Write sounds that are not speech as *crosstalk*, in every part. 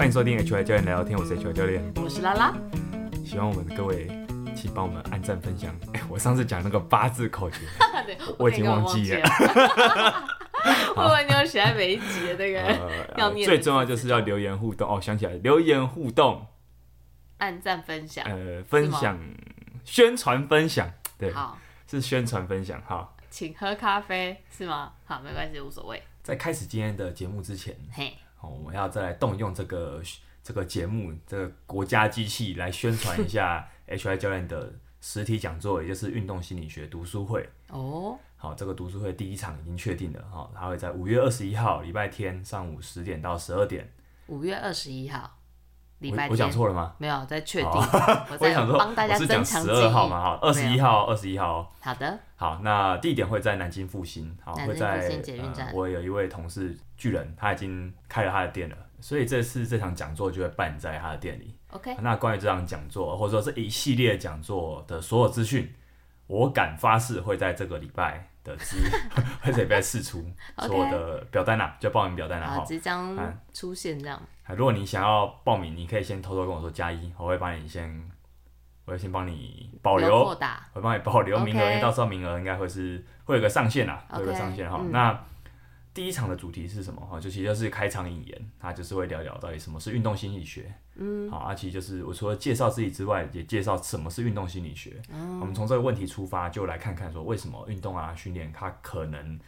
欢迎收听 HY 教练聊聊天，我是 HY 教练，我是拉拉。希望我们的各位请帮我们按赞分享。*laughs* 哎，我上次讲那个八字口诀，*laughs* 我已经忘记了。*laughs* 我以为你有写在每一集的那个、呃、要念。最重要就是要留言互动哦，想起来留言互动，按赞分享，呃，分享宣传分享，对，好，是宣传分享，好，请喝咖啡是吗？好，没关系，无所谓。在开始今天的节目之前，嘿。哦，我们要再来动用这个这个节目，这个国家机器来宣传一下 *laughs* HI 教练的实体讲座，也就是运动心理学读书会。哦，好，这个读书会第一场已经确定了，哈，它会在五月二十一号礼拜天上午十点到十二点。五月二十一号礼拜天，我讲错了吗？没有，在确定。*laughs* 我在想说，帮大家增强记忆。十二号嘛，哈，二十一号，二十一号。好的。好，那地点会在南京复兴，好，会在捷运站。我有一位同事巨人，他已经开了他的店了，所以这次这场讲座就会办在他的店里。OK，那关于这场讲座或者说这一系列讲座的所有资讯，我敢发誓会在这个礼拜的资 *laughs* 会在礼拜释出 *laughs* 所有的表单啊，就报名表单啊，即将出现这样。如果你想要报名，你可以先偷偷跟我说加一，我会帮你先。我会先帮你保留，我会帮你保留名额，因为到时候名额应该会是会有个上限啦，会有个上限哈。那第一场的主题是什么哈？就其实就是开场引言，它就是会聊聊到底什么是运动心理学。嗯，好，啊，其实就是我除了介绍自己之外，也介绍什么是运动心理学。嗯，我们从这个问题出发，就来看看说为什么运动啊训练它可能，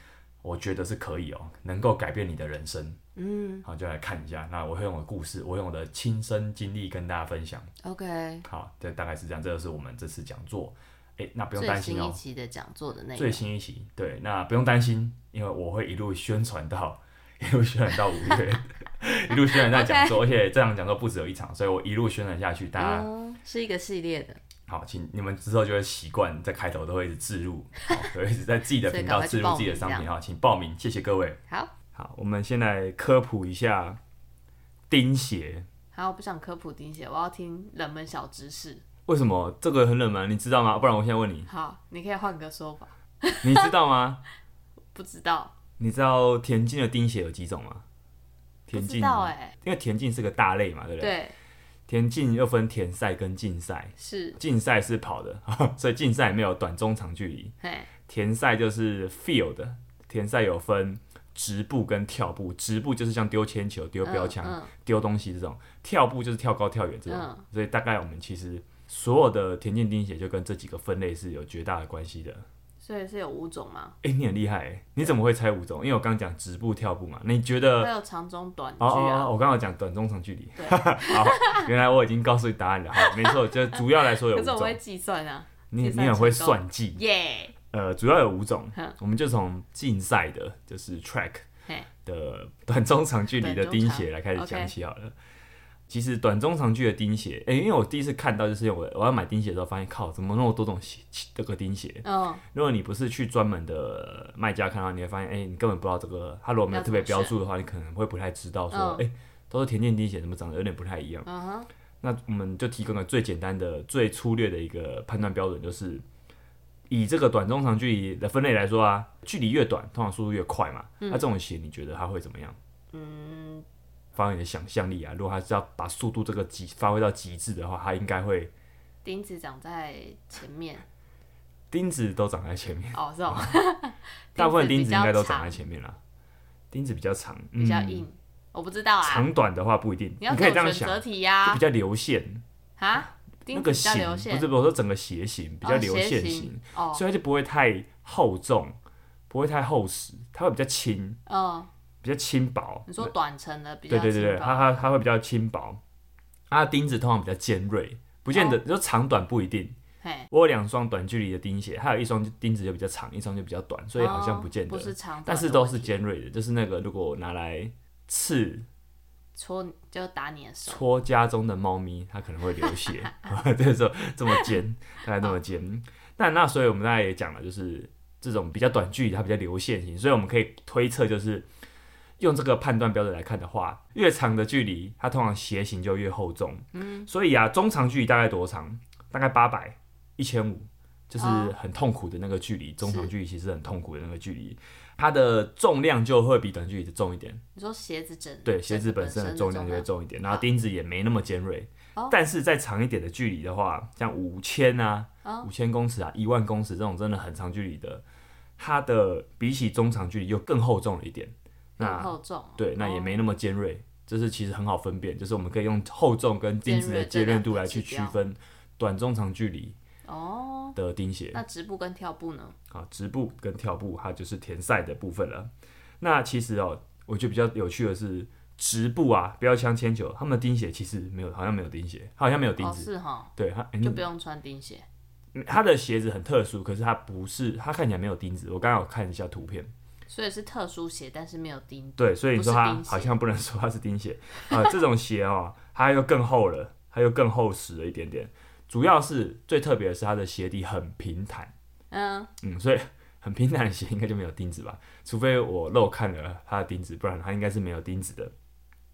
我觉得是可以哦、喔，能够改变你的人生。嗯，好，就来看一下。那我会用我的故事，我用我的亲身经历跟大家分享。OK，好，这大概是这样。这就是我们这次讲座。哎、欸，那不用担心哦、喔。最新一期的讲座的内容。最新一期，对，那不用担心，因为我会一路宣传到，*laughs* 一路宣传到五月，*laughs* 一路宣传到讲座. *laughs* 而且这场讲座不止有一场，所以我一路宣传下去，大家、嗯、是一个系列的。好，请你们之后就会习惯在开头都会一直置入，好，会一直在自己的频道置入自己的商品哈，请报名，谢谢各位。好。好，我们先来科普一下钉鞋。好，我不想科普钉鞋，我要听冷门小知识。为什么这个很冷门？你知道吗？不然我现在问你。好，你可以换个说法。你知道吗？*laughs* 不知道。你知道田径的钉鞋有几种吗？田径，道欸。因为田径是个大类嘛，对不对？对。田径又分田赛跟竞赛。是。竞赛是跑的，*laughs* 所以竞赛没有短、中、长距离。嘿。田赛就是 field，田赛有分。直步跟跳步，直步就是像丢铅球、丢标枪、丢、嗯嗯、东西这种；跳步就是跳高、跳远这种。嗯、所以大概我们其实所有的田径钉鞋就跟这几个分类是有绝大的关系的。所以是有五种吗？哎、欸，你很厉害哎！你怎么会猜五种？因为我刚刚讲直步、跳步嘛。你觉得？还有长中短距、啊、哦，哦我刚刚讲短中长距离。好，原来我已经告诉你答案了。好，没错，就主要来说有五种。可是我会计算啊。你你很会算计。耶。Yeah 呃，主要有五种，我们就从竞赛的，就是 track 的短中长距离的钉鞋来开始讲起好了。其实短中长距离的钉鞋，哎，因为我第一次看到就是我我要买钉鞋的时候，发现靠，怎么那么多种鞋这个钉鞋？哦，如果你不是去专门的卖家看到，你会发现，哎，你根本不知道这个，它如果没有特别标注的话，你可能会不太知道说，哎，都是田径钉鞋，怎么长得有点不太一样？嗯，那我们就提供了最简单的、最粗略的一个判断标准，就是。以这个短中长距离的分类来说啊，距离越短，通常速度越快嘛。那、嗯啊、这种鞋你觉得它会怎么样？嗯，发挥你的想象力啊。如果它是要把速度这个极发挥到极致的话，它应该会钉子长在前面。钉子都长在前面哦，是哦。*laughs* 大部分钉子应该都长在前面啦。钉子比较长，比较硬，嗯、我不知道啊。长短的话不一定，你，你可以这样想，就比较流线啊。那个型不是，我说整个鞋型比较流线型，哦、所以它就不会太厚重，不会太厚实，它会比较轻，哦、比较轻薄。你说短程的比较，对对对对，它它它会比较轻薄。它的钉子通常比较尖锐，不见得，哦、你说长短不一定。我有两双短距离的钉鞋，还有一双钉子就比较长，一双就比较短，所以好像不见得，哦、不是长，但是都是尖锐的，就是那个如果拿来刺。戳就打你的手，戳家中的猫咪，它可能会流血。*laughs* *laughs* 这时候这么尖，大概那么尖。那那所以我们大家也讲了，就是这种比较短距离，它比较流线型，所以我们可以推测，就是用这个判断标准来看的话，越长的距离，它通常鞋型就越厚重。嗯，所以啊，中长距离大概多长？大概八百、一千五，就是很痛苦的那个距离，中长距离其实很痛苦的那个距离，它的重量就会比短距离的重一点。你说鞋子整对鞋子本身的重量就会重一点，然后钉子也没那么尖锐。但是在长一点的距离的话，像五千啊、五千公尺啊、一万公尺这种真的很长距离的，它的比起中长距离又更厚重了一点。那厚重对，那也没那么尖锐，就是其实很好分辨，就是我们可以用厚重跟钉子的尖锐度来去区分短中长距离哦的钉鞋。那直步跟跳步呢？啊，直步跟跳步它就是田赛的部分了。那其实哦，我觉得比较有趣的是。直步啊，标枪、铅球，他们的钉鞋其实没有，好像没有钉鞋，好像没有钉子。哦，是哈。对，他就不用穿钉鞋。它的鞋子很特殊，可是它不是，它看起来没有钉子。我刚刚有看一下图片，所以是特殊鞋，但是没有钉。对，所以你说它好像不能说它是钉鞋啊。这种鞋哦，它又更厚了，它又更厚实了一点点。主要是最特别的是它的鞋底很平坦。嗯嗯，所以 *laughs* 很平坦的鞋应该就没有钉子吧？除非我漏看了它的钉子，不然它应该是没有钉子的。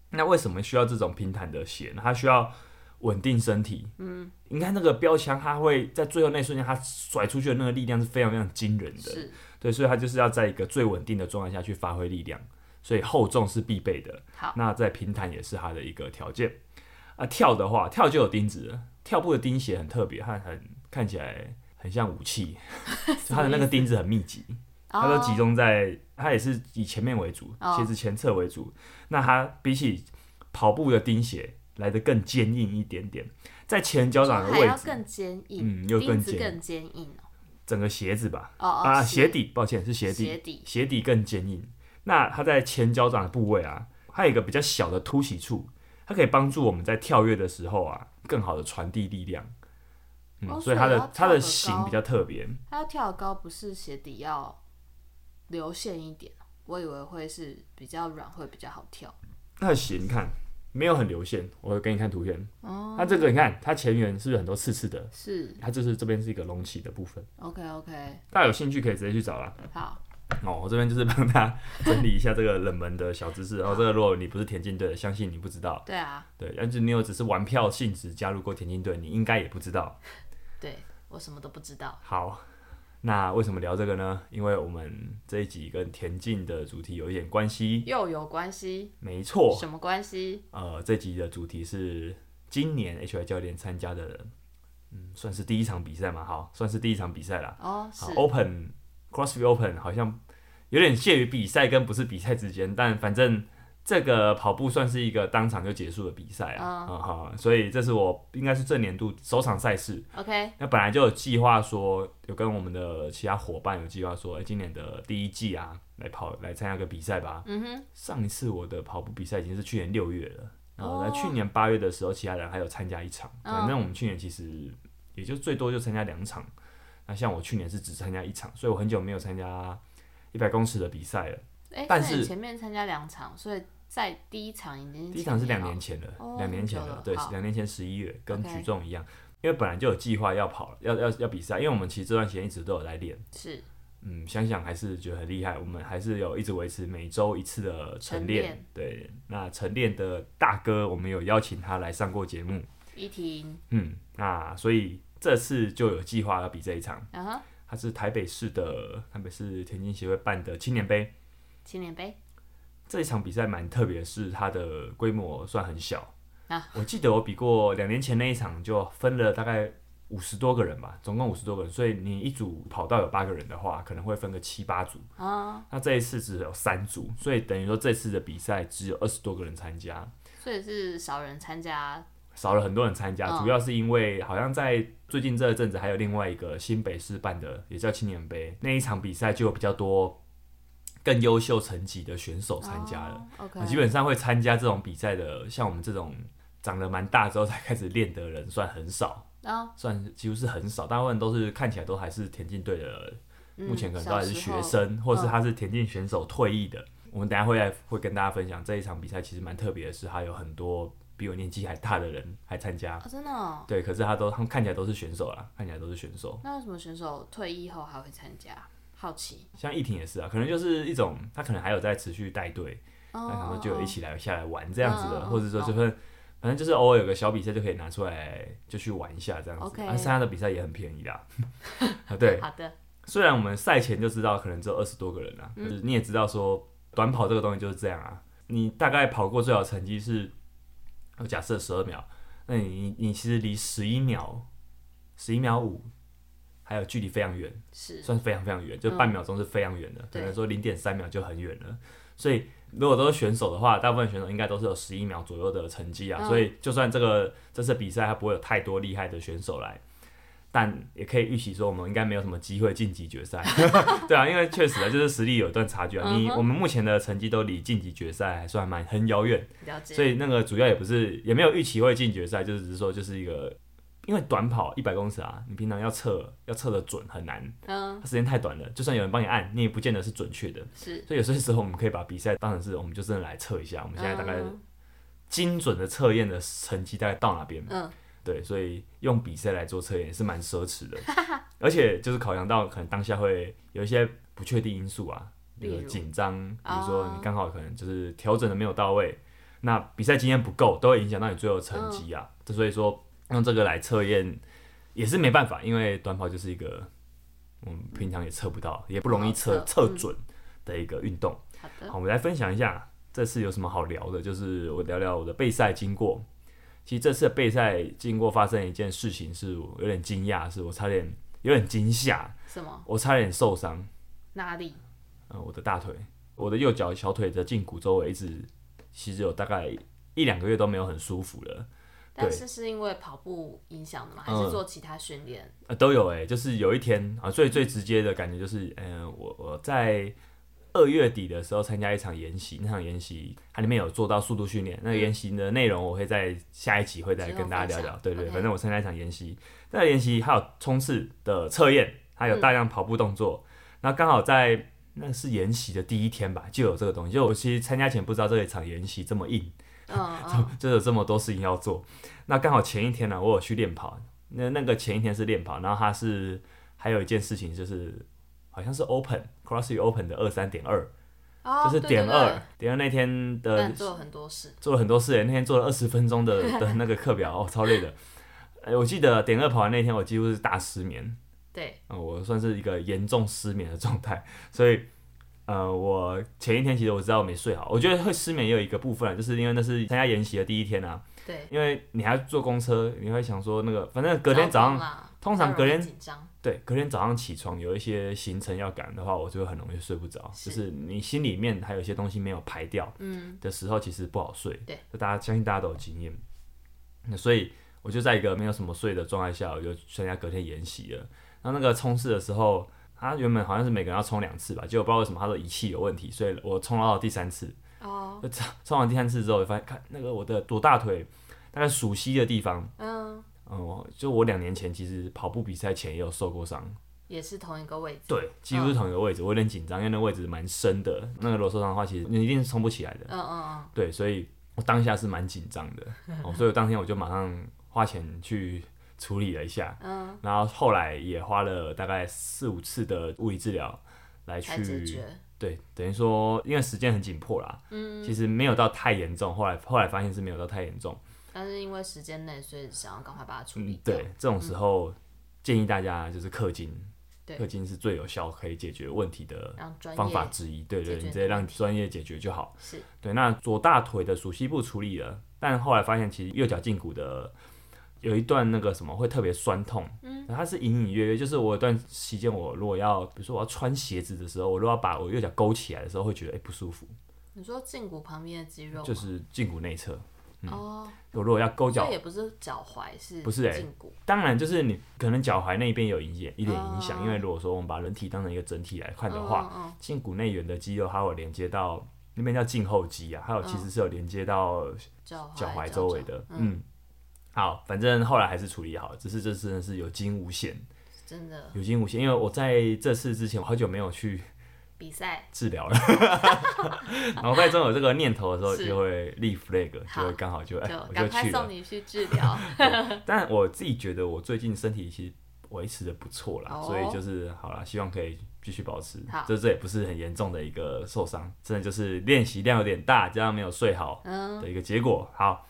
那为什么需要这种平坦的鞋呢？它需要稳定身体。嗯，你看那个标枪，它会在最后那瞬间，它甩出去的那个力量是非常非常惊人的。是，对，所以它就是要在一个最稳定的状态下去发挥力量，所以厚重是必备的。好，那在平坦也是它的一个条件。啊，跳的话，跳就有钉子了。跳步的钉鞋很特别，它很看起来很像武器，*laughs* 它的那个钉子很密集。它都集中在，它也是以前面为主，鞋子前侧为主。Oh. 那它比起跑步的钉鞋来的更坚硬一点点，在前脚掌的位置更坚硬，嗯，又更坚更坚硬整个鞋子吧，oh, oh, 啊，鞋底，抱歉是鞋底，鞋底，鞋底更坚硬。那它在前脚掌的部位啊，它有一个比较小的凸起处，它可以帮助我们在跳跃的时候啊，更好的传递力量。嗯，oh, 所以它的它的型比较特别。它要跳高，不是鞋底要。流线一点，我以为会是比较软，会比较好跳。那鞋你看没有很流线，我会给你看图片。哦，它这个你看它前缘是不是很多刺刺的？是，它就是这边是一个隆起的部分。OK OK，大家有兴趣可以直接去找啦。好，哦，我这边就是帮大家整理一下这个冷门的小知识。然后这个如果你不是田径队的，相信你不知道。对啊，对，但是你有只是玩票性质加入过田径队，你应该也不知道。*laughs* 对，我什么都不知道。好。那为什么聊这个呢？因为我们这一集跟田径的主题有一点关系，又有关系，没错。什么关系？呃，这集的主题是今年 HY 教练参加的，嗯，算是第一场比赛嘛，好，算是第一场比赛啦。哦，是。Open CrossFit Open 好像有点介于比赛跟不是比赛之间，但反正。这个跑步算是一个当场就结束的比赛啊，嗯好，所以这是我应该是这年度首场赛事。OK，那本来就有计划说，有跟我们的其他伙伴有计划说，哎，今年的第一季啊，来跑来参加个比赛吧。嗯哼，上一次我的跑步比赛已经是去年六月了，然后在去年八月的时候，其他人还有参加一场。反正我们去年其实也就最多就参加两场，那像我去年是只参加一场，所以我很久没有参加一百公尺的比赛了。但是前面参加两场，所以。在第一场已经，第一场是两年前了，两、oh, 年前了，对，两年前十一月，跟举重一样.因为本来就有计划要跑，要要要比赛，因为我们其实这段时间一直都有在练，是，嗯，想想还是觉得很厉害，我们还是有一直维持每周一次的晨练，练对，那晨练的大哥，我们有邀请他来上过节目，依婷，嗯，那所以这次就有计划要比这一场，啊哈，他是台北市的台北市田径协会办的青年杯，青年杯。这一场比赛蛮特别，是它的规模算很小。啊，我记得我比过两年前那一场，就分了大概五十多个人吧，总共五十多个人。所以你一组跑道有八个人的话，可能会分个七八组。啊，那这一次只有三组，所以等于说这次的比赛只有二十多个人参加。所以是少人参加，少了很多人参加，主要是因为好像在最近这一阵子还有另外一个新北市办的，也叫青年杯那一场比赛就有比较多。更优秀成绩的选手参加了，oh. 基本上会参加这种比赛的，像我们这种长得蛮大之后才开始练的人，算很少，oh. 算几乎是很少，大部分都是看起来都还是田径队的，嗯、目前可能都还是学生，或者是他是田径选手退役的。嗯、我们等下会来会跟大家分享这一场比赛，其实蛮特别的是，还有很多比我年纪还大的人还参加，oh, 真的、哦，对，可是他都他们看起来都是选手啦，看起来都是选手。那为什么选手退役后还会参加？好奇，像易婷也是啊，可能就是一种，他可能还有在持续带队，那、oh, 可能就有一起来下来玩这样子的，oh, 或者说就是反正就是偶尔有个小比赛就可以拿出来就去玩一下这样子。啊，参加的比赛也很便宜啦。*laughs* 啊，对，*laughs* 好的。虽然我们赛前就知道可能只有二十多个人啦，嗯，就是你也知道说短跑这个东西就是这样啊，你大概跑过最好成绩是，假设十二秒，那你你其实离十一秒，十一秒五。还有距离非常远，是算非常非常远，就半秒钟是非常远的，可能说零点三秒就很远了。所以如果都是选手的话，大部分选手应该都是有十一秒左右的成绩啊。嗯、所以就算这个这次比赛他不会有太多厉害的选手来，但也可以预期说我们应该没有什么机会晋级决赛。*laughs* 对啊，因为确实啊，就是实力有一段差距啊。你我们目前的成绩都离晋级决赛还算蛮很遥远，所以那个主要也不是也没有预期会进决赛，就是只是说就是一个。因为短跑一百公尺啊，你平常要测要测的准很难，嗯，它时间太短了，就算有人帮你按，你也不见得是准确的。是，所以有些时候我们可以把比赛当成是，我们就真的来测一下，我们现在大概精准的测验的成绩大概到哪边？嗯，对，所以用比赛来做测验也是蛮奢侈的，*laughs* 而且就是考量到可能当下会有一些不确定因素啊，比如紧张，比如说你刚好可能就是调整的没有到位，那比赛经验不够，都会影响到你最后成绩啊，所以说。用这个来测验也是没办法，因为短跑就是一个我们平常也测不到，也不容易测测准的一个运动。好的，好，我们来分享一下这次有什么好聊的，就是我聊聊我的备赛经过。其实这次的备赛经过发生一件事情，是我有点惊讶，是我差点有点惊吓。什么？我差点受伤。哪里？呃，我的大腿，我的右脚小腿的胫骨周围一直其实有大概一两个月都没有很舒服了。但是是因为跑步影响的吗？还是做其他训练？呃，都有哎、欸，就是有一天啊，最最直接的感觉就是，嗯、呃，我我在二月底的时候参加一场研习，那场研习它里面有做到速度训练，那个研习的内容我会在下一集会再跟大家聊聊。对，对对，反正我参加一场研习，那个研习还有冲刺的测验，还有大量跑步动作，那、嗯、刚好在那是研习的第一天吧，就有这个东西。就我其实参加前不知道这一场研习这么硬。嗯，*laughs* 就有这么多事情要做。那刚好前一天呢、啊，我有去练跑。那那个前一天是练跑，然后他是还有一件事情，就是好像是 Open CrossFit Open 的二三点二，就是点二点二那天的做了很多事，做了很多事。那天做了二十分钟的 *laughs* 的那个课表，哦，超累的。哎，我记得点二跑完那天，我几乎是大失眠。对，嗯，我算是一个严重失眠的状态，所以。呃，我前一天其实我知道我没睡好，我觉得会失眠也有一个部分，就是因为那是参加研习的第一天啊。对。因为你还要坐公车，你会想说那个，反正隔天早上，通常隔天对，隔天早上起床有一些行程要赶的话，我就会很容易睡不着。是。就是你心里面还有一些东西没有排掉，嗯，的时候其实不好睡。对。就大家相信大家都有经验。那所以我就在一个没有什么睡的状态下，我就参加隔天研习了。然后那个冲刺的时候。他原本好像是每个人要冲两次吧，结果不知道为什么他的仪器有问题，所以我冲到了第三次。哦。冲冲完第三次之后，我发现看那个我的左大腿大概熟悉的地方，嗯，哦、嗯，就我两年前其实跑步比赛前也有受过伤，也是同一个位置。对，几乎是同一个位置，嗯、我有点紧张，因为那位置蛮深的。那个如果受伤的话，其实你一定是冲不起来的。嗯嗯嗯。对，所以我当下是蛮紧张的，哦，所以我当天我就马上花钱去。处理了一下，嗯，然后后来也花了大概四五次的物理治疗来去，对，等于说因为时间很紧迫啦，嗯，其实没有到太严重，后来后来发现是没有到太严重，但是因为时间内，所以想要赶快把它处理掉。对，这种时候建议大家就是氪金，氪金是最有效可以解决问题的方法之一。对对，你直接让专业解决就好。是对，那左大腿的熟悉部处理了，但后来发现其实右脚胫骨的。有一段那个什么会特别酸痛，嗯，它是隐隐约约，就是我有段期间，我如果要，比如说我要穿鞋子的时候，我如果要把我右脚勾起来的时候，会觉得哎、欸、不舒服。你说胫骨旁边的肌肉？就是胫骨内侧。嗯、哦。我如果要勾脚，这也不是脚踝，是不是哎、欸？胫骨。当然，就是你可能脚踝那边有一点一点影响，哦、因为如果说我们把人体当成一个整体来看的话，胫、哦、骨内缘的肌肉它会连接到那边叫胫后肌啊，还有其实是有连接到脚踝周围的，嗯。嗯好，反正后来还是处理好，只是这次真的是有惊无险，真的有惊无险。因为我在这次之前，我好久没有去比赛治疗了，然后在中有这个念头的时候，就会立 flag，就会刚好就哎，我就去了。送你去治疗。*laughs* 但我自己觉得我最近身体其实维持的不错啦，所以就是好了，希望可以继续保持。这这也不是很严重的一个受伤，真的就是练习量有点大，加上没有睡好的一个结果。好。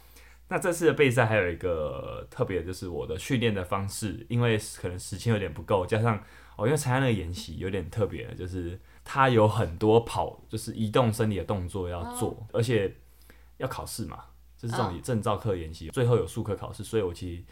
那这次的备赛还有一个特别，就是我的训练的方式，因为可能时间有点不够，加上哦，因为参加那个演习有点特别，就是它有很多跑，就是移动身体的动作要做，哦、而且要考试嘛，就是这种证照课演习，哦、最后有数科考试，所以我其实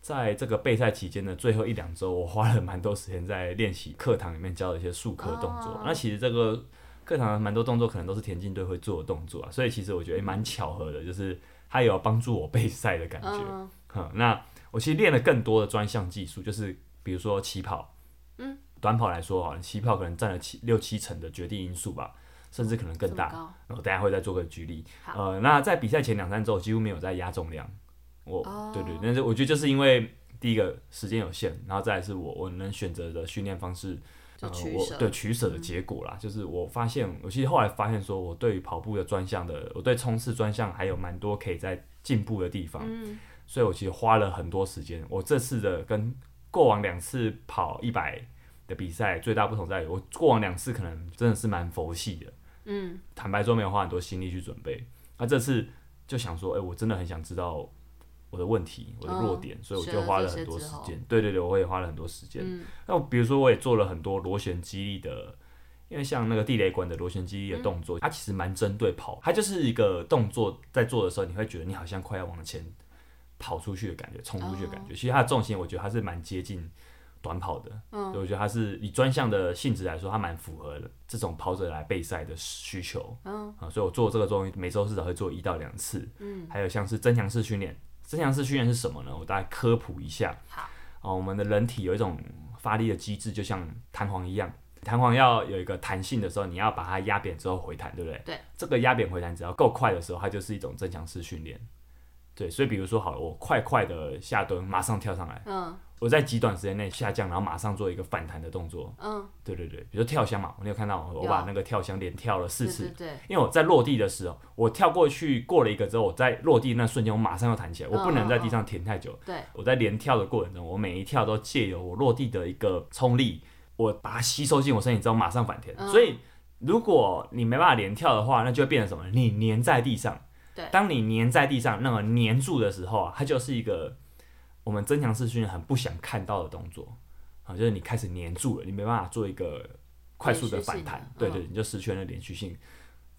在这个备赛期间的最后一两周，我花了蛮多时间在练习课堂里面教的一些数科动作。哦、那其实这个。课堂蛮多动作可能都是田径队会做的动作啊，所以其实我觉得蛮巧合的，就是他有帮助我备赛的感觉。那我其实练了更多的专项技术，就是比如说起跑，嗯，短跑来说啊，起跑可能占了七六七成的决定因素吧，甚至可能更大。然后等下会再做个举例。呃，那在比赛前两三周几乎没有在压重量，我，哦、对，对对，但是我觉得就是因为第一个时间有限，然后再来是我我能选择的训练方式。呃，我对取舍的结果啦，嗯、就是我发现，我其实后来发现说，我对于跑步的专项的，我对冲刺专项还有蛮多可以在进步的地方，嗯、所以我其实花了很多时间。我这次的跟过往两次跑一百的比赛最大不同在于，我过往两次可能真的是蛮佛系的，嗯，坦白说没有花很多心力去准备，那这次就想说，哎、欸，我真的很想知道。我的问题，我的弱点，哦、所以我就花了很多时间。对对对，我也花了很多时间。那、嗯、比如说，我也做了很多螺旋肌力的，因为像那个地雷管的螺旋肌力的动作，嗯、它其实蛮针对跑，它就是一个动作，在做的时候，你会觉得你好像快要往前跑出去的感觉，冲出去的感觉。哦、其实它的重心，我觉得它是蛮接近短跑的。嗯，所以我觉得它是以专项的性质来说，它蛮符合的这种跑者来备赛的需求。嗯，啊，所以我做这个东西，每周至少会做一到两次。嗯，还有像是增强式训练。增强式训练是什么呢？我大概科普一下。好，哦，我们的人体有一种发力的机制，就像弹簧一样。弹簧要有一个弹性的时候，你要把它压扁之后回弹，对不对？对。这个压扁回弹只要够快的时候，它就是一种增强式训练。对，所以比如说，好了，我快快的下蹲，马上跳上来。嗯。我在极短时间内下降，然后马上做一个反弹的动作。嗯，对对对，比如跳箱嘛，你有看到我把那个跳箱连跳了四次。对，对，对，因为我在落地的时候，我跳过去过了一个之后，我在落地那瞬间，我马上要弹起来，我不能在地上停太久。对，我在连跳的过程中，我每一跳都借由我落地的一个冲力，我把它吸收进我身体之后，马上反弹。嗯、所以如果你没办法连跳的话，那就会变成什么？你粘在地上。对，当你粘在地上，那么粘住的时候啊，它就是一个。我们增强式训练很不想看到的动作啊，就是你开始粘住了，你没办法做一个快速的反弹，对，对对，你就失去了连续性。嗯、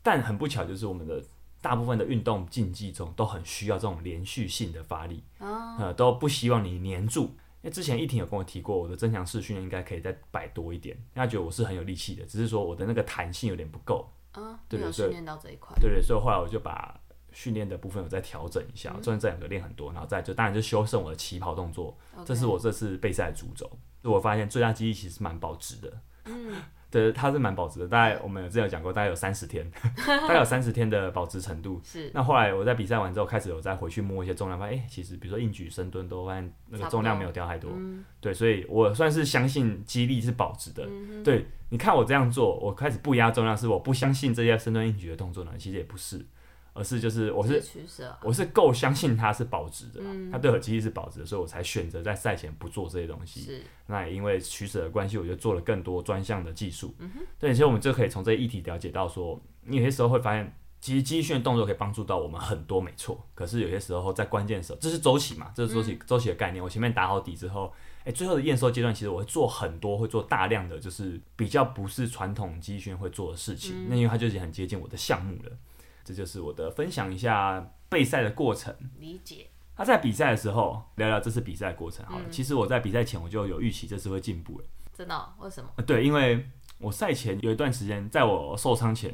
但很不巧，就是我们的大部分的运动竞技中都很需要这种连续性的发力，啊、嗯，都不希望你黏住。因为之前一婷有跟我提过，我的增强式训练应该可以再摆多一点，他觉得我是很有力气的，只是说我的那个弹性有点不够，啊，对对对，训练到这一块，对对，所以后来我就把。训练的部分有在调整一下，虽然这两个练很多，然后再就当然就修正我的起跑动作.这是我这次备赛的主轴。我发现最大肌力其实蛮保值的，嗯，*laughs* 对，它是蛮保值的。大概我们有之前有讲过，大概有三十天，*laughs* 大概有三十天的保值程度。是。那后来我在比赛完之后，开始有再回去摸一些重量，发现哎、欸，其实比如说硬举、深蹲都发现那个重量没有掉太多。嗯、对，所以我算是相信肌力是保值的。嗯、对，你看我这样做，我开始不压重量，是我不相信这些深蹲、硬举的动作呢？其实也不是。而是就是我是我是够相信它是保值的，嗯、它对我肌力是保值的，所以我才选择在赛前不做这些东西。是那也因为取舍的关系，我就做了更多专项的技术。嗯哼，对，所以我们就可以从这些议题了解到说，你有些时候会发现，其实肌力训练动作可以帮助到我们很多，没错。可是有些时候在关键时候，这是周期嘛，这是周期周期的概念。我前面打好底之后，哎、欸，最后的验收阶段，其实我会做很多，会做大量的，就是比较不是传统肌力训练会做的事情。嗯、那因为它就已经很接近我的项目了。这就是我的分享一下备赛的过程。理解。他在比赛的时候聊聊这次比赛过程好了。嗯、其实我在比赛前我就有预期这次会进步了。真的、哦？为什么？对，因为我赛前有一段时间，在我受伤前，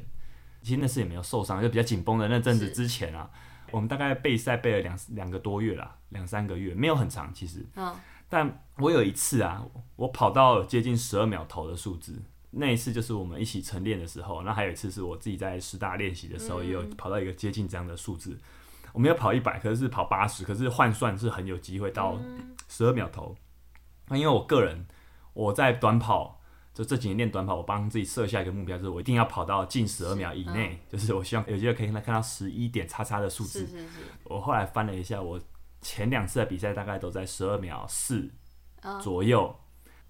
其实那次也没有受伤，就比较紧绷的那阵子之前啊，我们大概备赛备了两两个多月啦，两三个月，没有很长其实。嗯。但我有一次啊，我跑到接近十二秒头的数字。那一次就是我们一起晨练的时候，那还有一次是我自己在师大练习的时候，也有跑到一个接近这样的数字。嗯、我没有跑一百，可是是跑八十，可是换算是很有机会到十二秒头。那、嗯、因为我个人我在短跑，就这几年练短跑，我帮自己设下一个目标，就是我一定要跑到近十二秒以内，嗯、就是我希望有机会可以看到十一点叉叉的数字。是是是。我后来翻了一下，我前两次的比赛大概都在十二秒四左右。嗯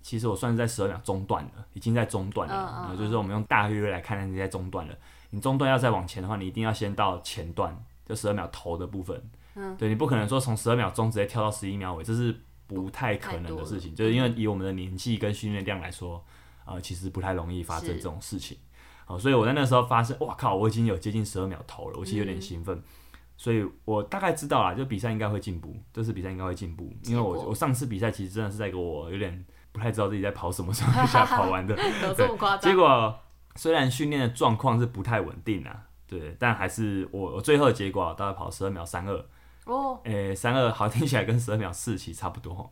其实我算是在十二秒中断了，已经在中断了。Uh, uh, uh, 就是我们用大约来看，你在中断了。你中断要再往前的话，你一定要先到前段，就十二秒头的部分。嗯，对，你不可能说从十二秒钟直接跳到十一秒尾，这是不太可能的事情，就是因为以我们的年纪跟训练量来说，呃，其实不太容易发生这种事情。好，所以我在那时候发现，哇靠，我已经有接近十二秒头了，我其实有点兴奋。嗯所以我大概知道啦，就比赛应该会进步，这次比赛应该会进步，因为我我上次比赛其实真的是在给我有点不太知道自己在跑什么时候下跑完的，*laughs* 有这么夸张？结果虽然训练的状况是不太稳定啊，对，但还是我我最后的结果大概跑十二秒三二哦，诶三二好听起来跟十二秒四其实差不多，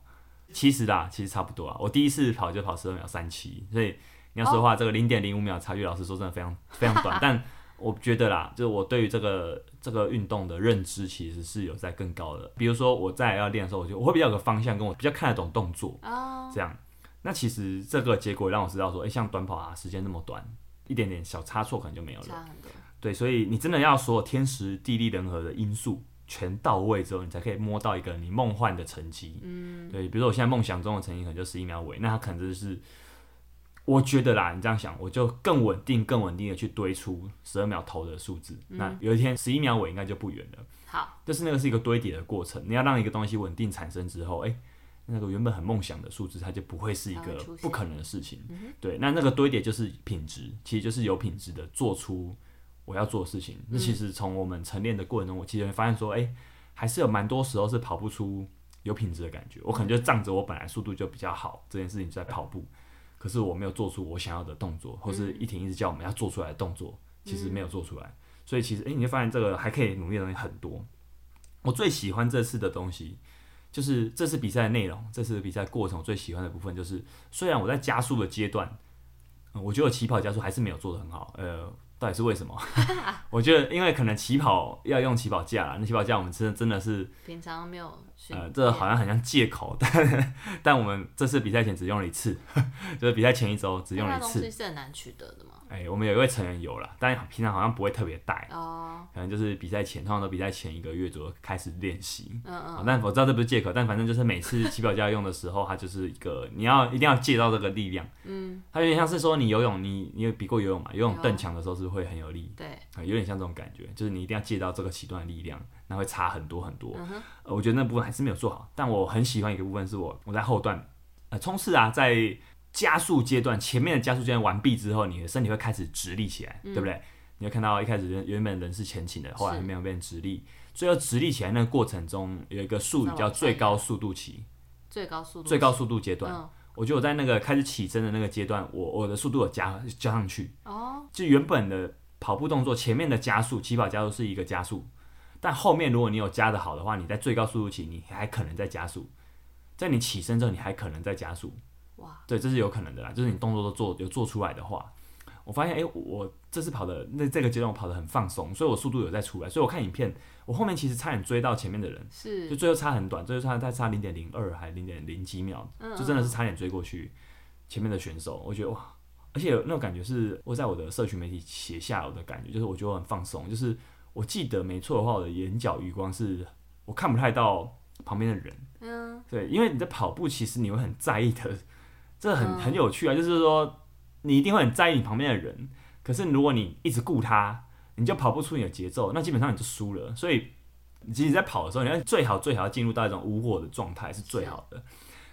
其实啦其实差不多啊，我第一次跑就跑十二秒三七，所以你要说的话，哦、这个零点零五秒差距，老实说真的非常 *laughs* 非常短，但。我觉得啦，就是我对于这个这个运动的认知其实是有在更高的。比如说我在要练的时候，我就我会比较有个方向，跟我比较看得懂动作，oh. 这样。那其实这个结果让我知道说，诶，像短跑啊，时间那么短，一点点小差错可能就没有了。差很多。对，所以你真的要所有天时地利人和的因素全到位之后，你才可以摸到一个你梦幻的成绩。嗯，对，比如说我现在梦想中的成绩可能就十一秒尾，那它可能就是。我觉得啦，你这样想，我就更稳定、更稳定的去堆出十二秒头的数字。嗯、那有一天十一秒尾应该就不远了。好，就是那个是一个堆叠的过程。你要让一个东西稳定产生之后，哎、欸，那个原本很梦想的数字，它就不会是一个不可能的事情。对，那那个堆叠就是品质，其实就是有品质的做出我要做的事情。那、嗯、其实从我们晨练的过程中，我其实会发现说，诶、欸，还是有蛮多时候是跑不出有品质的感觉。我可能就仗着我本来速度就比较好，这件事情在跑步。可是我没有做出我想要的动作，或是一停一直叫我们要做出来的动作，其实没有做出来。所以其实，诶，你就发现这个还可以努力的东西很多。我最喜欢这次的东西，就是这次比赛的内容，这次比赛过程我最喜欢的部分就是，虽然我在加速的阶段，我觉得我起跑加速还是没有做得很好，呃。到底是为什么？*laughs* 我觉得，因为可能起跑要用起跑架啦，那起跑架我们真的真的是平常没有。呃，这好像很像借口，但但我们这次比赛前只用了一次，*laughs* 就是比赛前一周只用了一次。那东西是很难取得的吗？哎、欸，我们有一位成员有了，但平常好像不会特别带哦，可能就是比赛前，通常都比赛前一个月左右开始练习。嗯嗯。但我知道这不是借口，但反正就是每次起跑架用的时候，它就是一个你要一定要借到这个力量。嗯。它有点像是说你游泳，你你有比过游泳嘛？游泳蹬墙的时候是会很有力。对。有点像这种感觉，就是你一定要借到这个起段的力量，那会差很多很多。我觉得那部分还是没有做好，但我很喜欢一个部分是我我在后段呃冲刺啊，在。加速阶段，前面的加速阶段完毕之后，你的身体会开始直立起来，嗯、对不对？你会看到一开始原本人是前倾的，后来没有变直立，最后直立起来那个过程中有一个术语叫最高速度期，最高速度最高速度阶段。嗯、我觉得我在那个开始起身的那个阶段，我我的速度有加加上去。哦，就原本的跑步动作前面的加速起跑加速是一个加速，但后面如果你有加的好的话，你在最高速度起你还可能再加速，在你起身之后你还可能再加速。对，这是有可能的啦，就是你动作都做有做出来的话，我发现，哎，我这次跑的那这个阶段我跑得很放松，所以我速度有在出来，所以我看影片，我后面其实差点追到前面的人，是，就最后差很短，最后差再差零点零二还零点零几秒，就真的是差点追过去前面的选手，我觉得哇，而且有那种感觉是我在我的社群媒体写下我的感觉，就是我觉得我很放松，就是我记得没错的话，我的眼角余光是我看不太到旁边的人，嗯，对，因为你在跑步，其实你会很在意的。这很很有趣啊，就是说你一定会很在意你旁边的人，可是如果你一直顾他，你就跑不出你的节奏，那基本上你就输了。所以，其实，在跑的时候，你要最好最好要进入到一种无我的状态是最好的。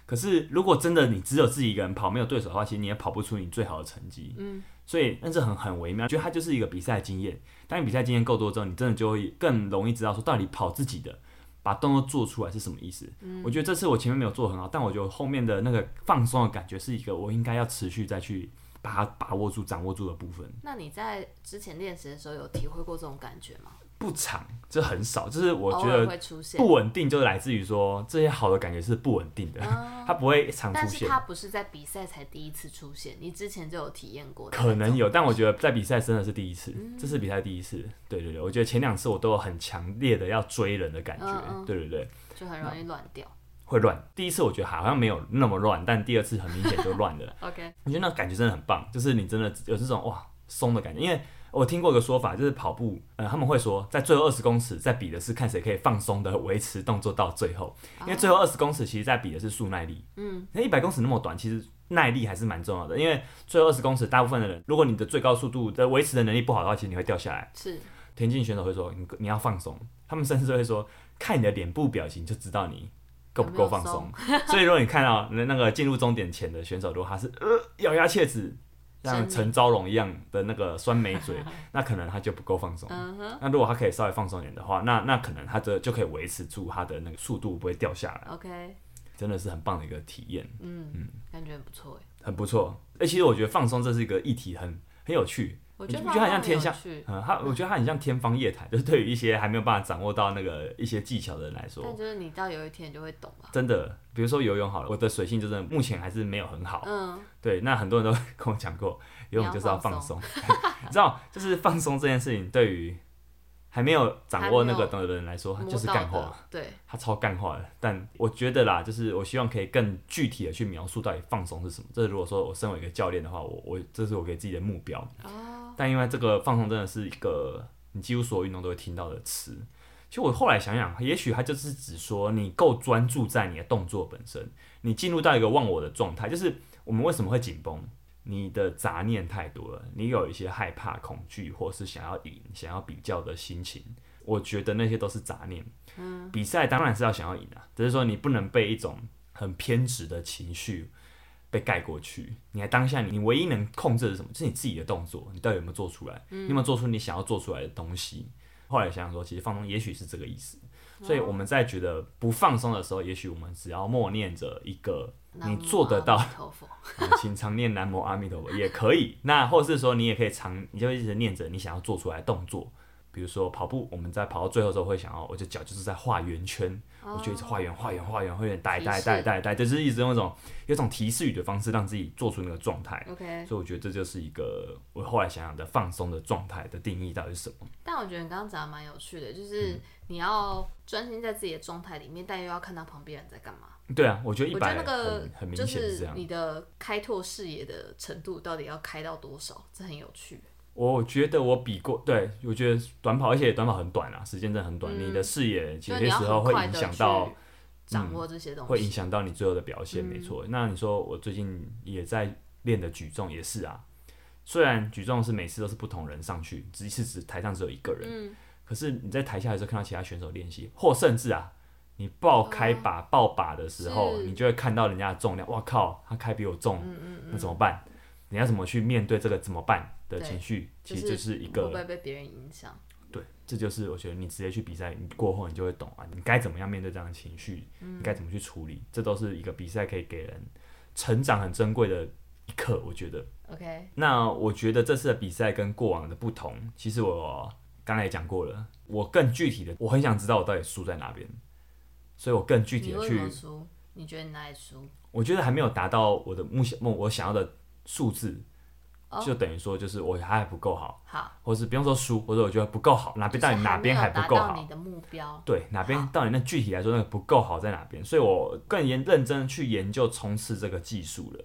可是，如果真的你只有自己一个人跑，没有对手的话，其实你也跑不出你最好的成绩。嗯。所以，那是很很微妙。我觉得它就是一个比赛经验。当你比赛经验够多之后，你真的就会更容易知道说，到底跑自己的。把动作做出来是什么意思？嗯，我觉得这次我前面没有做很好，但我觉得后面的那个放松的感觉是一个我应该要持续再去把它把握住、掌握住的部分。那你在之前练习的时候有体会过这种感觉吗？不长，这很少，就是我觉得不稳定，就来自于说这些好的感觉是不稳定的，嗯、*laughs* 它不会常出现。但是它不是在比赛才第一次出现，你之前就有体验过。可能有，但我觉得在比赛真的是第一次，嗯、这是比赛第一次。对对对，我觉得前两次我都有很强烈的要追人的感觉，对对对，就很容易乱掉。会乱，第一次我觉得好像没有那么乱，但第二次很明显就乱了。*laughs* OK，我觉得那感觉真的很棒，就是你真的有这种哇松的感觉，因为。我听过一个说法，就是跑步，呃，他们会说，在最后二十公尺，在比的是看谁可以放松的维持动作到最后，因为最后二十公尺其实在比的是速耐力。嗯，那一百公尺那么短，其实耐力还是蛮重要的，因为最后二十公尺，大部分的人，如果你的最高速度的维持的能力不好的话，其实你会掉下来。是，田径选手会说，你你要放松，他们甚至会说，看你的脸部表情就知道你够不够放松。所以如果你看到那个进入终点前的选手，如果他是呃咬牙切齿，像陈昭荣一样的那个酸梅嘴，*laughs* 那可能他就不够放松。那如果他可以稍微放松一点的话，那那可能他的就可以维持住他的那个速度不会掉下来。OK，真的是很棒的一个体验。嗯嗯，感觉很不错哎，很不错。哎，其实我觉得放松这是一个议题很，很很有趣。我觉得它很像天象，嗯，他我觉得他很像天方夜谭，就是对于一些还没有办法掌握到那个一些技巧的人来说，但就是你到有一天就会懂了。真的，比如说游泳好了，我的水性就是目前还是没有很好，嗯，对，那很多人都 *laughs* 跟我讲过，游泳就是要放松，*laughs* 你知道，就是放松这件事情对于。还没有掌握那个的人来说，就是干话，对，他超干话的。但我觉得啦，就是我希望可以更具体的去描述到底放松是什么。这如果说我身为一个教练的话，我我这是我给自己的目标。哦。但因为这个放松真的是一个你几乎所有运动都会听到的词。其实我后来想想，也许它就是指说你够专注在你的动作本身，你进入到一个忘我的状态。就是我们为什么会紧绷？你的杂念太多了，你有一些害怕、恐惧，或是想要赢、想要比较的心情，我觉得那些都是杂念。嗯，比赛当然是要想要赢啊，只是说你不能被一种很偏执的情绪被盖过去。你还当下你，你唯一能控制的是什么？是你自己的动作，你到底有没有做出来？嗯，你有没有做出你想要做出来的东西？后来想想说，其实放松也许是这个意思。所以我们在觉得不放松的时候，也许我们只要默念着一个你做得到，*laughs* 请常念南无阿弥陀佛也可以。那或者是说你也可以常，你就一直念着你想要做出来的动作。比如说跑步，我们在跑到最后的时候会想要，我的脚就是在画圆圈，我就一直画圆画圆画圆，会有点带带带带带，就是一直用一种有一种提示语的方式让自己做出那个状态。OK，所以我觉得这就是一个我后来想想的放松的状态的定义到底是什么？但我觉得你刚刚讲的蛮有趣的，就是。嗯你要专心在自己的状态里面，但又要看到旁边人在干嘛。对啊，我觉得一般那个很明显是这样。你的开拓视野的程度到底要开到多少？这很有趣。我觉得我比过，对，我觉得短跑，而且短跑很短啊，时间真的很短。嗯、你的视野有些时候会影响到掌握这些东西，嗯、会影响到你最后的表现。嗯、没错。那你说我最近也在练的举重也是啊，虽然举重是每次都是不同人上去，只一次只台上只有一个人。嗯可是你在台下的时候看到其他选手练习，或甚至啊，你爆开把爆把的时候，你就会看到人家的重量，哇靠，他开比我重，那怎么办？你要怎么去面对这个怎么办的情绪？其实就是一个会不会被别人影响？对，这就是我觉得你直接去比赛，你过后你就会懂啊，你该怎么样面对这样的情绪，你该怎么去处理，这都是一个比赛可以给人成长很珍贵的一刻，我觉得。OK，那我觉得这次的比赛跟过往的不同，其实我。刚才也讲过了，我更具体的，我很想知道我到底输在哪边，所以我更具体的去。你觉得你哪里输？我觉得还没有达到我的目前梦，我想要的数字，哦、就等于说就是我还还不够好，好，或是不用说输，或者我觉得不够好，哪边到底哪边还不够好？你的目标对，哪边到底那具体来说那个不够好在哪边？所以我更严认真去研究冲刺这个技术了。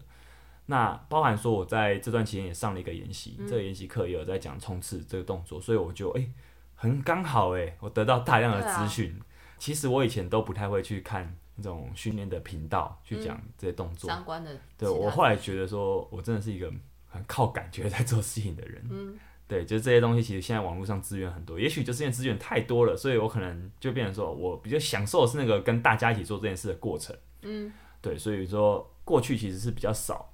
那包含说，我在这段期间也上了一个研习，嗯、这个研习课也有在讲冲刺这个动作，所以我就诶、欸，很刚好诶、欸，我得到大量的资讯。啊、其实我以前都不太会去看那种训练的频道去讲这些动作、嗯、相关的。对，我后来觉得说，我真的是一个很靠感觉在做事情的人。嗯，对，就是这些东西，其实现在网络上资源很多，也许就是因为资源太多了，所以我可能就变成说我比较享受的是那个跟大家一起做这件事的过程。嗯，对，所以说过去其实是比较少。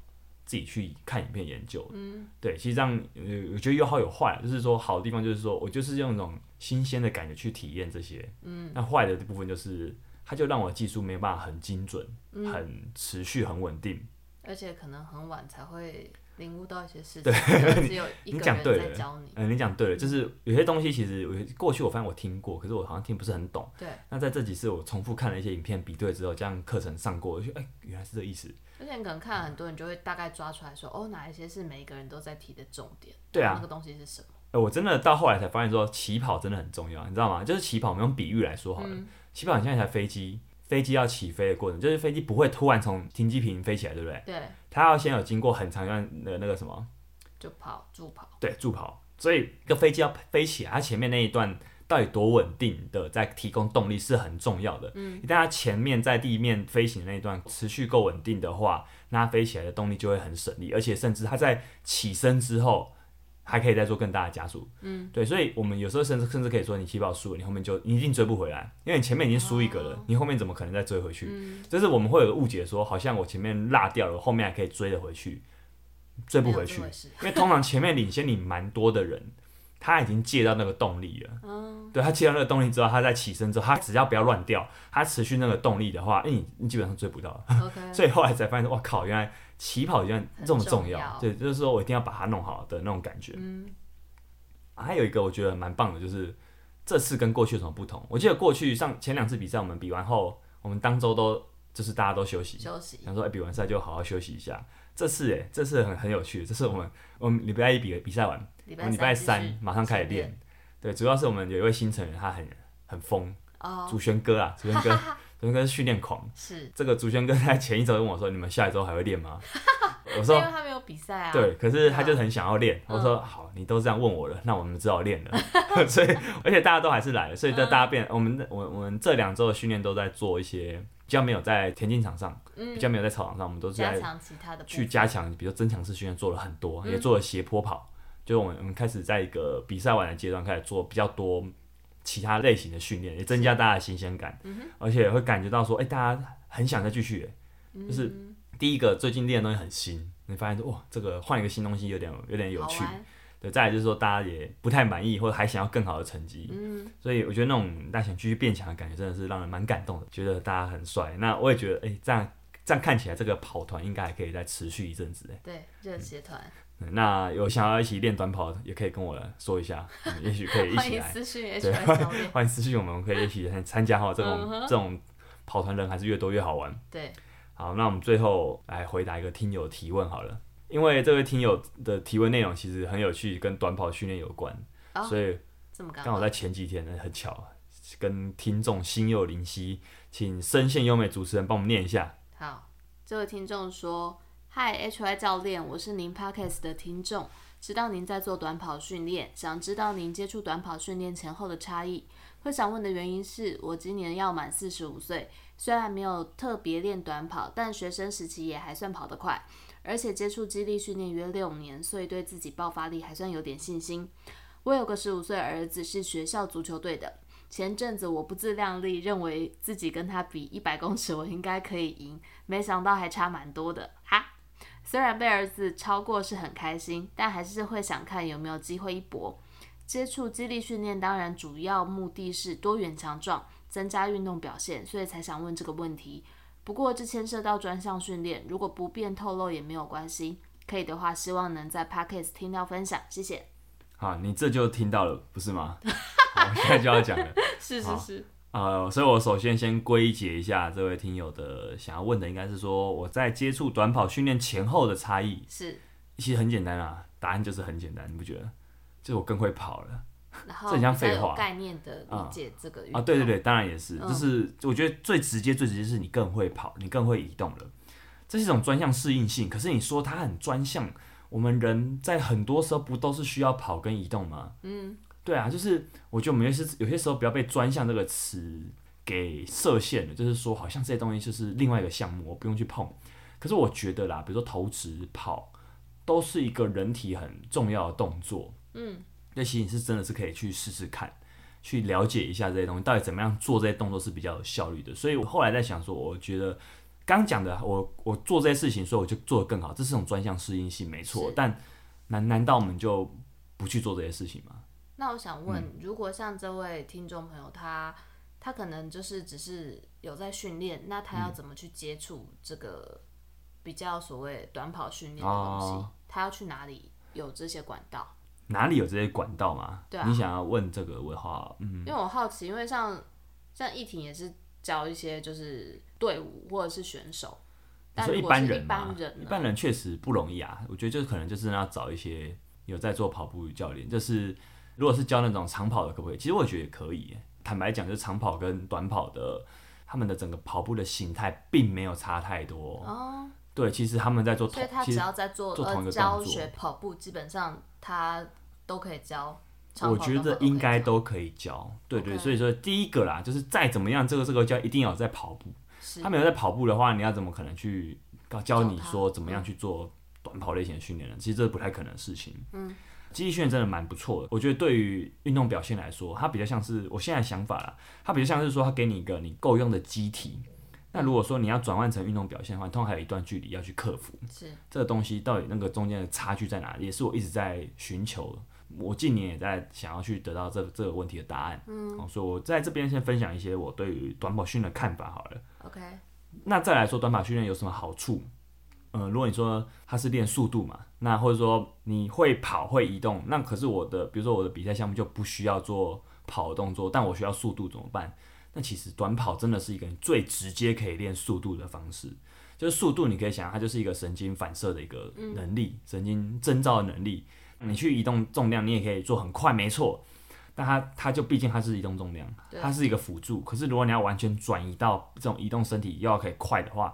自己去看影片研究，嗯，对，其实这样，呃，我觉得有好有坏，就是说好的地方就是说我就是用一种新鲜的感觉去体验这些，嗯，那坏的部分就是它就让我的技术没有办法很精准、嗯、很持续、很稳定，而且可能很晚才会领悟到一些事情，对，只有一个人在教你，嗯，你讲对了，就是有些东西其实我过去我发现我听过，可是我好像听不是很懂，对，那在这几次我重复看了一些影片比对之后，这样课程上过，我就哎、欸，原来是这意思。而且你可能看了很多人就会大概抓出来说，哦，哪一些是每一个人都在提的重点？对啊，那个东西是什么？哎、欸，我真的到后来才发现说，起跑真的很重要，你知道吗？就是起跑，我们用比喻来说好了，嗯、起跑很像一台飞机，飞机要起飞的过程，就是飞机不会突然从停机坪飞起来，对不对？对。它要先有经过很长一段的那个什么？就跑，助跑。对，助跑。所以一个飞机要飞起来，它前面那一段。到底多稳定的在提供动力是很重要的。嗯，一旦它前面在地面飞行的那一段持续够稳定的话，那它飞起来的动力就会很省力，而且甚至它在起身之后，还可以再做更大的加速。嗯，对，所以我们有时候甚至甚至可以说，你起跑输了，你后面就你一定追不回来，因为你前面已经输一个了，哦、你后面怎么可能再追回去？嗯，就是我们会有个误解说，说好像我前面落掉了，后面还可以追得回去，追不回去，因为通常前面领先你蛮多的人。他已经借到那个动力了，嗯、对，他借到那个动力之后，他再起身之后，他只要不要乱掉，他持续那个动力的话，欸、你你基本上追不到了。Okay. *laughs* 所以后来才发现，哇靠，原来起跑一样这么重要，对，就是说我一定要把它弄好的那种感觉。嗯。啊、还有一个我觉得蛮棒的，就是这次跟过去有什么不同？我记得过去上前两次比赛，我们比完后，我们当周都就是大家都休息，休息，想说哎、欸，比完赛就好好休息一下。这次哎，这次很很有趣，这次我们我们礼拜一比比赛完。我们礼拜三马上开始练，对，主要是我们有一位新成员，他很很疯，主旋哥啊，主旋哥，*laughs* 祖轩哥是训练狂，是这个竹轩哥在前一周问我说：“你们下一周还会练吗？” *laughs* 我说：“因为他没有比赛啊。”对，可是他就很想要练。我说：“好，你都这样问我了，那我们只好练了。*laughs* ”所以，而且大家都还是来了，所以在大家变，我们我我们这两周的训练都在做一些比较没有在田径场上，比较没有在操场上，我们都是在去加强，比如增强式训练做了很多，也做了斜坡跑。就我们我们开始在一个比赛完的阶段开始做比较多其他类型的训练，也增加大家的新鲜感，嗯、而且会感觉到说，哎、欸，大家很想再继续。就是第一个最近练的东西很新，你发现说，哇，这个换一个新东西有点有点有趣。对，再来就是说大家也不太满意，或者还想要更好的成绩。嗯、所以我觉得那种大家想继续变强的感觉真的是让人蛮感动的，觉得大家很帅。那我也觉得，哎、欸，这样这样看起来这个跑团应该还可以再持续一阵子。哎，对，热血团。嗯那有想要一起练短跑的，也可以跟我说一下，也许可以一起来。欢迎私讯，对，欢迎私讯我们，可以一起参加哈。这种、uh. 这种跑团人还是越多越好玩。对，好，那我们最后来回答一个听友提问好了，因为这位听友的提问内容其实很有趣，跟短跑训练有关，oh, 所以刚好在前几天呢，很巧，跟听众心有灵犀，请声线优美主持人帮我们念一下。好，这位听众说。嗨，HY 教练，我是您 Podcast 的听众，知道您在做短跑训练，想知道您接触短跑训练前后的差异。会想问的原因是我今年要满四十五岁，虽然没有特别练短跑，但学生时期也还算跑得快，而且接触肌力训练约六年，所以对自己爆发力还算有点信心。我有个十五岁儿子是学校足球队的，前阵子我不自量力，认为自己跟他比一百公尺，我应该可以赢，没想到还差蛮多的，哈。虽然被儿子超过是很开心，但还是会想看有没有机会一搏。接触肌力训练，当然主要目的是多元强壮，增加运动表现，所以才想问这个问题。不过这牵涉到专项训练，如果不便透露也没有关系。可以的话，希望能在 Podcast 听到分享，谢谢。好，你这就听到了，不是吗？好，我现在就要讲了。是 *laughs* 是是。呃，所以我首先先归结一下这位听友的想要问的，应该是说我在接触短跑训练前后的差异是，其实很简单啊，答案就是很简单，你不觉得？就是我更会跑了，然后这很像废话。概念的理解这个、嗯、啊，对对对，当然也是，就是我觉得最直接最直接是你更会跑，你更会移动了，这是一种专项适应性。可是你说它很专项，我们人在很多时候不都是需要跑跟移动吗？嗯。对啊，就是我觉得我们有些有些时候不要被专项这个词给设限了，就是说好像这些东西就是另外一个项目，我不用去碰。可是我觉得啦，比如说投掷、跑，都是一个人体很重要的动作。嗯，那其实你是真的是可以去试试看，去了解一下这些东西到底怎么样做这些动作是比较有效率的。所以我后来在想说，我觉得刚讲的我我做这些事情，所以我就做得更好，这是种专项适应性没错。但难难道我们就不去做这些事情吗？那我想问，如果像这位听众朋友，他他可能就是只是有在训练，那他要怎么去接触这个比较所谓短跑训练的东西？哦、他要去哪里有这些管道？哪里有这些管道吗？对啊，你想要问这个的话，嗯，因为我好奇，因为像像易婷也是教一些就是队伍或者是选手，但是一般人，一般人，一般人确实不容易啊。我觉得就是可能就是要找一些有在做跑步教练，就是。如果是教那种长跑的，可不可以？其实我觉得也可以。坦白讲，就是长跑跟短跑的，他们的整个跑步的形态并没有差太多。哦。对，其实他们在做同，所以他只要在做做同一个教学跑步，基本上他都可以教。我觉得应该都可以教。对对，所以说第一个啦，就是再怎么样，这个这个教一定要在跑步。是。他没有在跑步的话，你要怎么可能去教教你说怎么样去做短跑类型的训练呢？其实这是不太可能的事情。嗯。肌力训练真的蛮不错的。我觉得对于运动表现来说，它比较像是我现在想法啦，它比较像是说它给你一个你够用的机体。那如果说你要转换成运动表现的话，通常还有一段距离要去克服。是这个东西到底那个中间的差距在哪里？也是我一直在寻求。我近年也在想要去得到这这个问题的答案。嗯，所以我在这边先分享一些我对于短跑训练的看法好了。OK。那再来说短跑训练有什么好处？嗯、呃，如果你说它是练速度嘛，那或者说你会跑会移动，那可是我的，比如说我的比赛项目就不需要做跑的动作，但我需要速度怎么办？那其实短跑真的是一个最直接可以练速度的方式。就是速度，你可以想，它就是一个神经反射的一个能力，嗯、神经征兆的能力。你去移动重量，你也可以做很快，没错。但它它就毕竟它是移动重量，它是一个辅助。可是如果你要完全转移到这种移动身体又要可以快的话，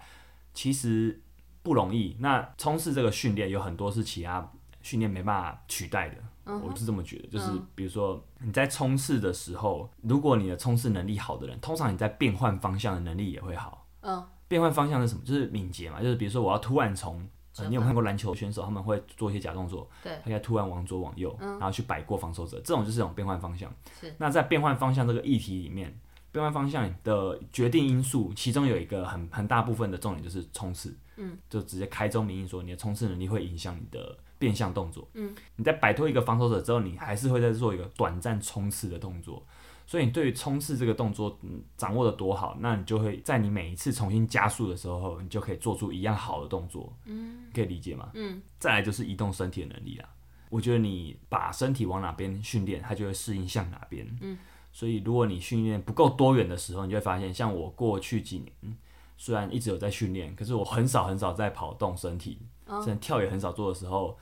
其实不容易。那冲刺这个训练有很多是其他训练没办法取代的，嗯、我是这么觉得。就是比如说你在冲刺的时候，如果你的冲刺能力好的人，通常你在变换方向的能力也会好。嗯变换方向是什么？就是敏捷嘛，就是比如说我要突然从，呃，你有看过篮球选手，他们会做一些假动作，对，他要突然往左往右，嗯、然后去摆过防守者，这种就是一种变换方向。是。那在变换方向这个议题里面，变换方向的决定因素，其中有一个很很大部分的重点就是冲刺，嗯，就直接开宗明义说，你的冲刺能力会影响你的变向动作，嗯，你在摆脱一个防守者之后，你还是会再做一个短暂冲刺的动作。所以你对于冲刺这个动作，嗯，掌握的多好，那你就会在你每一次重新加速的时候，你就可以做出一样好的动作。嗯，可以理解吗？嗯。再来就是移动身体的能力啦。我觉得你把身体往哪边训练，它就会适应向哪边。嗯。所以如果你训练不够多元的时候，你就会发现，像我过去几年，虽然一直有在训练，可是我很少很少在跑动身体，甚至跳也很少做的时候，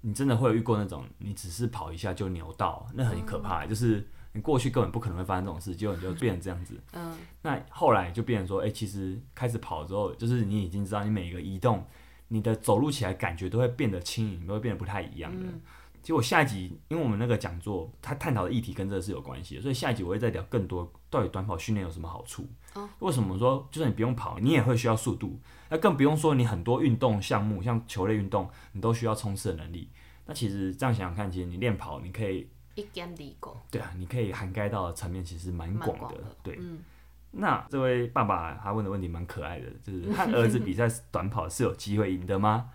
你真的会有遇过那种，你只是跑一下就扭到，那很可怕，就是。你过去根本不可能会发生这种事，结果你就变成这样子。嗯，*laughs* 那后来就变成说，哎、欸，其实开始跑之后，就是你已经知道，你每一个移动，你的走路起来感觉都会变得轻盈，都会变得不太一样的。嗯、结果下一集，因为我们那个讲座，它探讨的议题跟这个是有关系的，所以下一集我会再聊更多，到底短跑训练有什么好处？哦、为什么说，就算你不用跑，你也会需要速度？那更不用说你很多运动项目，像球类运动，你都需要冲刺的能力。那其实这样想想看，其实你练跑，你可以。一兼二顾，对啊，你可以涵盖到的层面其实蛮广的，的对。嗯、那这位爸爸他问的问题蛮可爱的，就是他儿子 *laughs* 比赛短跑是有机会赢的吗？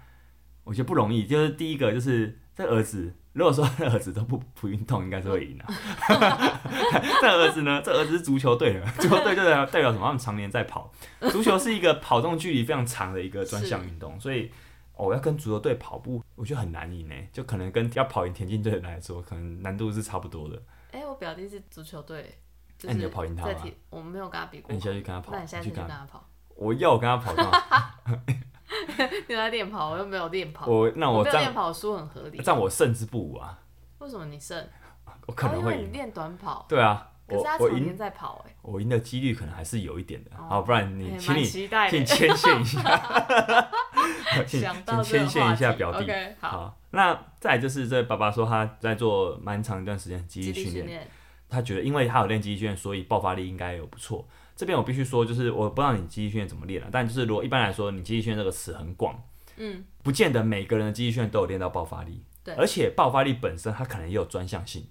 我觉得不容易。就是第一个就是这儿子，如果说他儿子都不不运动，应该是会赢的。*laughs* 这儿子呢？这儿子是足球队的，足球队就代表代表什么？他们常年在跑，足球是一个跑动距离非常长的一个专项运动，所以。哦，要跟足球队跑步，我觉得很难赢呢。就可能跟要跑赢田径队来说，可能难度是差不多的。哎、欸，我表弟是足球队，那、就是欸、你有跑赢他吗？我们没有跟他比过。那、你下去跟他跑，那你下去跟他跑。我要跟他跑干嘛？*laughs* 你在练跑，我又没有练跑。我那我这样练跑输很合理。但我胜之不武啊。为什么你胜？我可能会你练短跑。对啊。可是他常年在跑哎，我赢的几率可能还是有一点的，好，不然你请你先牵线一下，请牵线一下 *laughs* 表弟。好，那再来就是这爸爸说他在做蛮长一段时间肌力训练，他觉得因为他有练肌力训练，所以爆发力应该有不错。这边我必须说，就是我不知道你肌力训练怎么练了，但就是如果一般来说，你肌力训练这个词很广，嗯，不见得每个人的肌力训练都有练到爆发力，对，而且爆发力本身它可能也有专项性。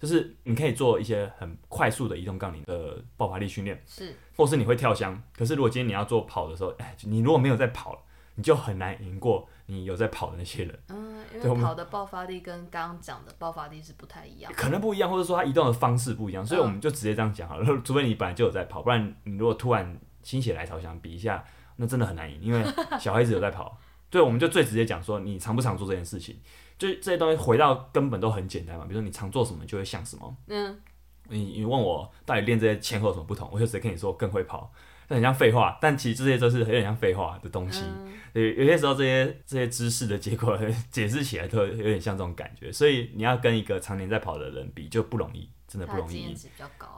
就是你可以做一些很快速的移动杠铃的爆发力训练，是，或是你会跳箱。可是如果今天你要做跑的时候，哎，你如果没有在跑，你就很难赢过你有在跑的那些人。嗯，因为跑的爆发力跟刚刚讲的爆发力是不太一样，可能不一样，或者说他移动的方式不一样，所以我们就直接这样讲好了。嗯、*laughs* 除非你本来就有在跑，不然你如果突然心血来潮想比一下，那真的很难赢，因为小孩子有在跑。*laughs* 对，我们就最直接讲说，你常不常做这件事情？就这些东西回到根本都很简单嘛，比如说你常做什么，就会像什么。嗯，你你问我到底练这些前后有什么不同，我就直接跟你说更会跑，那很像废话，但其实这些都是有点像废话的东西。对、嗯，有些时候这些这些知识的结果解释起来都有点像这种感觉，所以你要跟一个常年在跑的人比就不容易，真的不容易。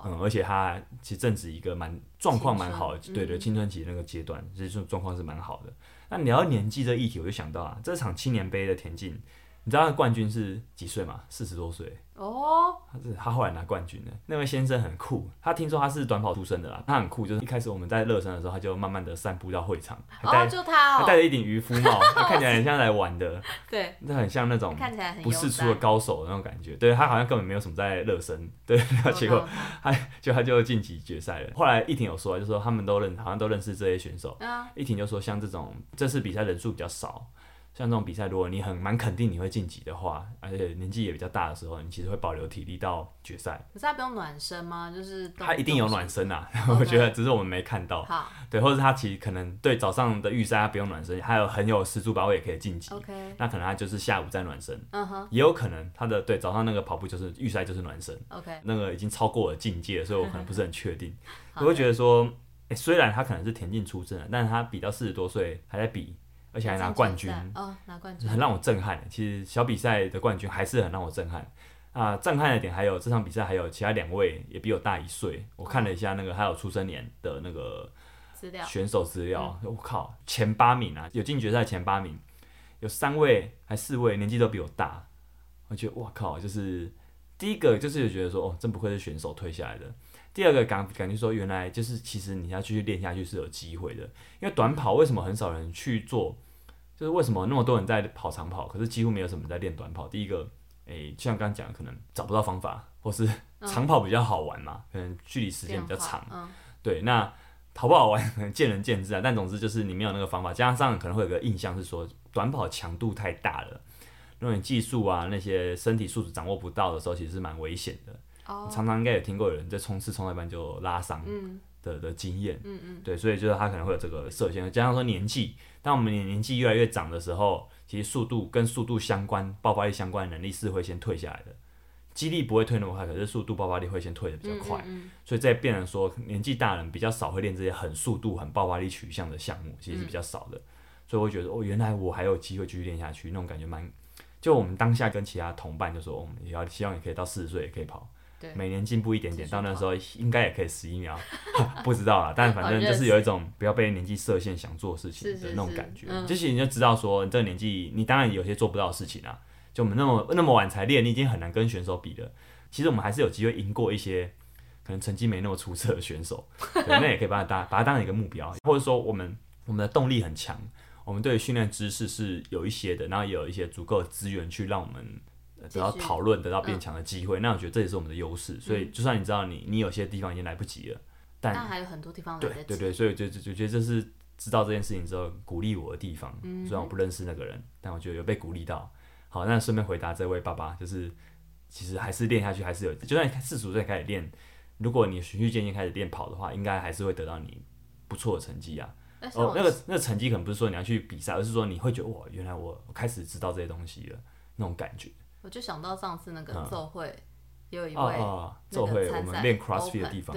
嗯，而且他其实正值一个蛮状况蛮好对对，青春期那个阶段，其实状况是蛮好的。那聊到年纪这议题，我就想到啊，这场青年杯的田径。你知道他冠军是几岁吗？四十多岁哦，他是他后来拿冠军的那位先生很酷，他听说他是短跑出身的啦，他很酷，就是一开始我们在热身的时候，他就慢慢的散步到会场，还戴、哦、就他、哦，他戴着一顶渔夫帽，*laughs* 他看起来很像来玩的，*laughs* 对，那很像那种看起来不世出的高手的那种感觉，对他好像根本没有什么在热身，对，*laughs* 结果他就他就晋级决赛了。后来一婷有说，就说他们都认，好像都认识这些选手，一婷就说像这种这次比赛人数比较少。像这种比赛，如果你很蛮肯定你会晋级的话，而且年纪也比较大的时候，你其实会保留体力到决赛。可是他不用暖身吗？就是他一定有暖身啊.我觉得只是我们没看到。好，对，或者他其实可能对早上的预赛他不用暖身，还有很有十足把握也可以晋级。OK，那可能他就是下午再暖身。嗯哼，也有可能他的对早上那个跑步就是预赛就是暖身。OK，那个已经超过了境界，所以我可能不是很确定。*laughs* 我会觉得说，哎，虽然他可能是田径出身的，但是他比到四十多岁还在比。而且还拿冠军哦，拿冠军很让我震撼。其实小比赛的冠军还是很让我震撼啊！震撼的点还有这场比赛还有其他两位也比我大一岁。我看了一下那个还有出生年的那个资料选手资料，我靠，前八名啊，有进决赛前八名，有三位还四位年纪都比我大。我觉得我靠，就是第一个就是觉得说哦，真不愧是选手退下来的。第二个感感觉说，原来就是其实你要继续练下去是有机会的。因为短跑为什么很少人去做？就是为什么那么多人在跑长跑，可是几乎没有什么在练短跑？第一个，诶、欸，像刚刚讲的，可能找不到方法，或是长跑比较好玩嘛，可能距离时间比较长。嗯、对，那好不好玩可能见仁见智啊。但总之就是你没有那个方法，加上可能会有个印象是说，短跑强度太大了，如果你技术啊那些身体素质掌握不到的时候，其实是蛮危险的。哦、常常应该有听过有人在冲刺冲到一半就拉伤。嗯的的经验，嗯嗯，对，所以就是他可能会有这个设限，加上说年纪，当我们年年纪越来越长的时候，其实速度跟速度相关、爆发力相关的能力是会先退下来的，肌力不会退那么快，可是速度、爆发力会先退的比较快，嗯嗯嗯，所以在变成说年纪大人比较少会练这些很速度、很爆发力取向的项目，其实是比较少的，嗯、所以我觉得哦，原来我还有机会继续练下去，那种感觉蛮，就我们当下跟其他同伴就说，我们也要希望你可以到四十岁也可以跑。每年进步一点点，到那时候应该也可以十一秒，*laughs* 不知道啦。但反正就是有一种不要被年纪设限，想做事情的那种感觉。就是你就知道说，你这个年纪，你当然有些做不到的事情啊。就我们那么那么晚才练，你已经很难跟选手比了。其实我们还是有机会赢过一些可能成绩没那么出色的选手。*laughs* 对，那也可以把它当把它当成一个目标，或者说我们我们的动力很强，我们对训练知识是有一些的，然后也有一些足够的资源去让我们。得到讨论，得到变强的机会，嗯、那我觉得这也是我们的优势。所以，就算你知道你你有些地方已经来不及了，但还有很多地方。对对对，所以就就就觉得这是知道这件事情之后鼓励我的地方。嗯、虽然我不认识那个人，但我觉得有被鼓励到。好，那顺便回答这位爸爸，就是其实还是练下去，还是有，就算四十五岁开始练，如果你循序渐进开始练跑的话，应该还是会得到你不错的成绩啊。哦，那个那个成绩可能不是说你要去比赛，而是说你会觉得哇，原来我我开始知道这些东西了，那种感觉。我就想到上次那个奏会，有一位奏会，我们练 CrossFit 的地方，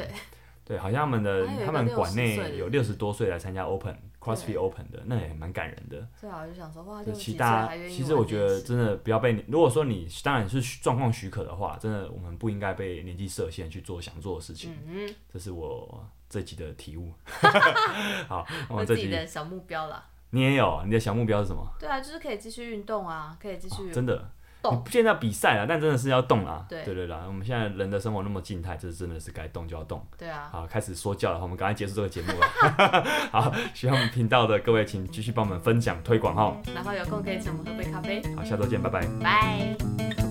对，好像他们的他们馆内有六十多岁来参加 Open CrossFit Open 的，那也蛮感人的。对啊，我就想说哇，其他其实我觉得真的不要被，如果说你当然是状况许可的话，真的我们不应该被年纪设限去做想做的事情。嗯，这是我这集的体悟。*laughs* 好，我自己的小目标啦。你也有你的小目标是什么？对啊，就是可以继续运动啊，可以继续真的。你现在比赛了，但真的是要动啊！对对对啦，我们现在人的生活那么静态，这真的是该动就要动。对啊。好，开始说教了，我们赶快结束这个节目了。*laughs* 好，喜欢我们频道的各位，请继续帮我们分享推广哈。然后有空可以请我们喝杯咖啡。好，下周见，拜拜。拜。